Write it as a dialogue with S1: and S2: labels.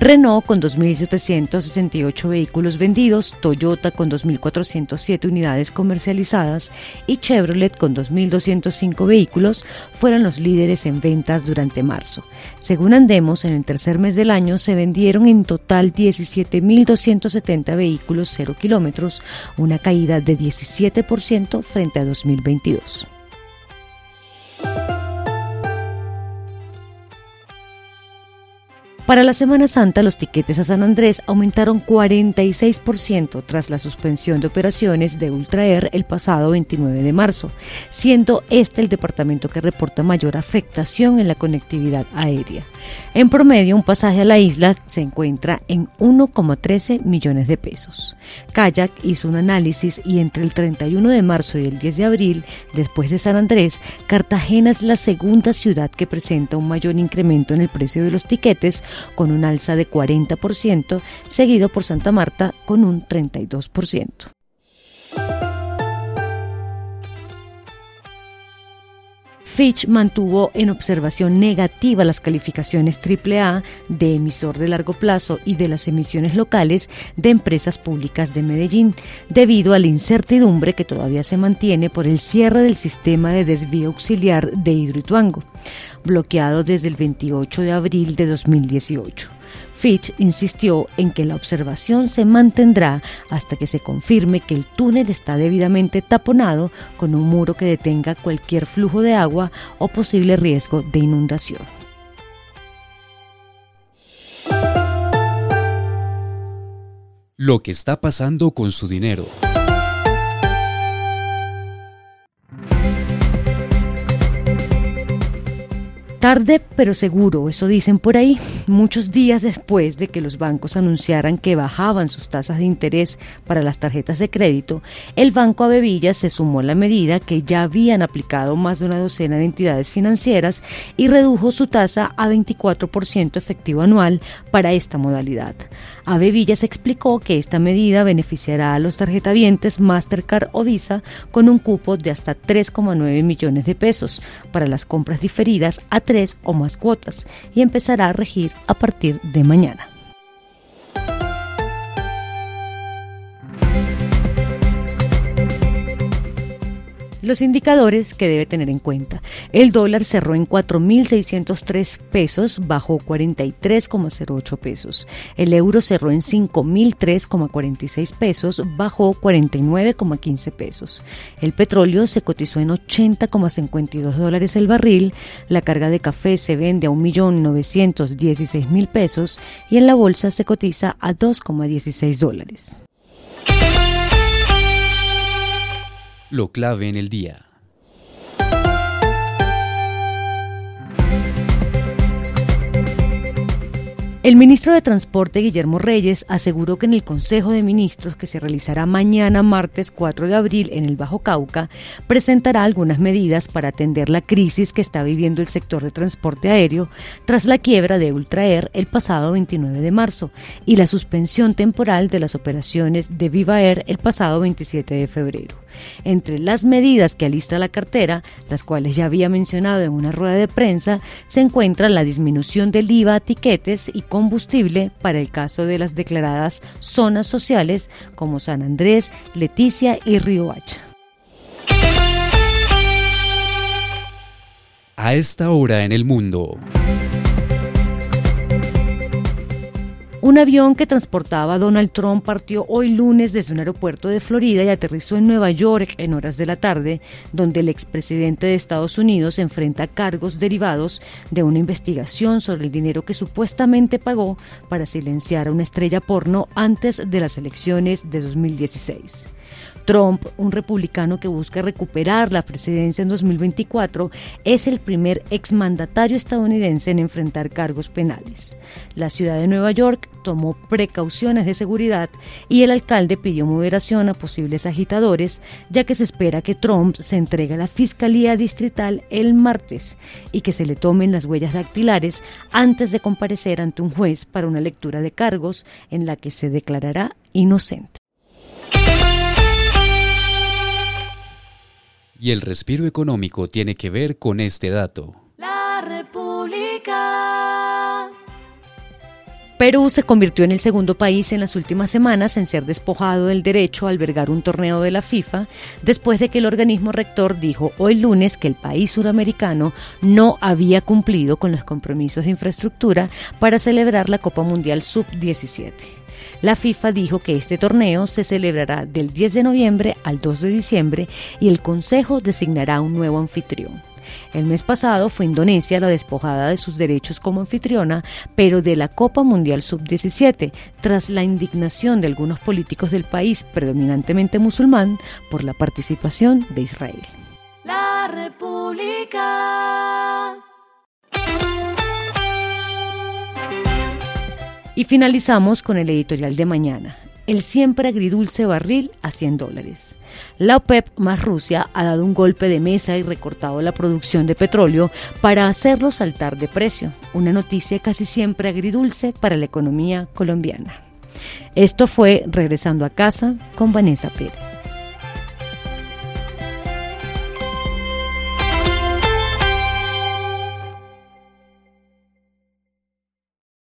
S1: Renault con 2.768 vehículos vendidos, Toyota con 2.407 unidades comercializadas y Chevrolet con 2.205 vehículos fueron los líderes en ventas durante marzo. Según Andemos, en el tercer mes del año se vendieron en total 17.270 vehículos 0 kilómetros, una caída de 17% frente a 2022. Para la Semana Santa, los tiquetes a San Andrés aumentaron 46% tras la suspensión de operaciones de Ultraer el pasado 29 de marzo, siendo este el departamento que reporta mayor afectación en la conectividad aérea. En promedio, un pasaje a la isla se encuentra en 1,13 millones de pesos. Kayak hizo un análisis y entre el 31 de marzo y el 10 de abril, después de San Andrés, Cartagena es la segunda ciudad que presenta un mayor incremento en el precio de los tiquetes, con un alza de 40%, seguido por Santa Marta con un 32%. Fitch mantuvo en observación negativa las calificaciones AAA de emisor de largo plazo y de las emisiones locales de empresas públicas de Medellín, debido a la incertidumbre que todavía se mantiene por el cierre del sistema de desvío auxiliar de Hidroituango, bloqueado desde el 28 de abril de 2018. Fitch insistió en que la observación se mantendrá hasta que se confirme que el túnel está debidamente taponado con un muro que detenga cualquier flujo de agua o posible riesgo de inundación.
S2: Lo que está pasando con su dinero.
S1: Tarde pero seguro, eso dicen por ahí, muchos días después de que los bancos anunciaran que bajaban sus tasas de interés para las tarjetas de crédito, el Banco Avevilla se sumó a la medida que ya habían aplicado más de una docena de entidades financieras y redujo su tasa a 24% efectivo anual para esta modalidad. Avevilla se explicó que esta medida beneficiará a los tarjetavientes Mastercard o Visa con un cupo de hasta 3,9 millones de pesos para las compras diferidas a o más cuotas y empezará a regir a partir de mañana. Los indicadores que debe tener en cuenta. El dólar cerró en 4.603 pesos, bajó 43,08 pesos. El euro cerró en 5.003,46 pesos, bajó 49,15 pesos. El petróleo se cotizó en 80,52 dólares el barril. La carga de café se vende a 1.916.000 pesos y en la bolsa se cotiza a 2,16 dólares.
S2: Lo clave en el día.
S1: El ministro de Transporte, Guillermo Reyes, aseguró que en el Consejo de Ministros, que se realizará mañana martes 4 de abril en el Bajo Cauca, presentará algunas medidas para atender la crisis que está viviendo el sector de transporte aéreo tras la quiebra de Ultraer el pasado 29 de marzo y la suspensión temporal de las operaciones de Viva Air el pasado 27 de febrero. Entre las medidas que alista la cartera, las cuales ya había mencionado en una rueda de prensa, se encuentra la disminución del IVA a tiquetes y combustible para el caso de las declaradas zonas sociales como San Andrés, Leticia y Río Hacha.
S2: A esta hora en el mundo.
S1: Un avión que transportaba a Donald Trump partió hoy lunes desde un aeropuerto de Florida y aterrizó en Nueva York en horas de la tarde, donde el expresidente de Estados Unidos enfrenta cargos derivados de una investigación sobre el dinero que supuestamente pagó para silenciar a una estrella porno antes de las elecciones de 2016. Trump, un republicano que busca recuperar la presidencia en 2024, es el primer exmandatario estadounidense en enfrentar cargos penales. La ciudad de Nueva York tomó precauciones de seguridad y el alcalde pidió moderación a posibles agitadores, ya que se espera que Trump se entregue a la Fiscalía Distrital el martes y que se le tomen las huellas dactilares antes de comparecer ante un juez para una lectura de cargos en la que se declarará inocente.
S2: Y el respiro económico tiene que ver con este dato.
S3: La República.
S1: Perú se convirtió en el segundo país en las últimas semanas en ser despojado del derecho a albergar un torneo de la FIFA después de que el organismo rector dijo hoy lunes que el país suramericano no había cumplido con los compromisos de infraestructura para celebrar la Copa Mundial Sub-17. La FIFA dijo que este torneo se celebrará del 10 de noviembre al 2 de diciembre y el Consejo designará un nuevo anfitrión. El mes pasado fue Indonesia la despojada de sus derechos como anfitriona, pero de la Copa Mundial Sub-17, tras la indignación de algunos políticos del país predominantemente musulmán por la participación de Israel.
S3: La República.
S1: Y finalizamos con el editorial de mañana. El siempre agridulce barril a 100 dólares. La OPEP más Rusia ha dado un golpe de mesa y recortado la producción de petróleo para hacerlo saltar de precio. Una noticia casi siempre agridulce para la economía colombiana. Esto fue Regresando a casa con Vanessa Pérez.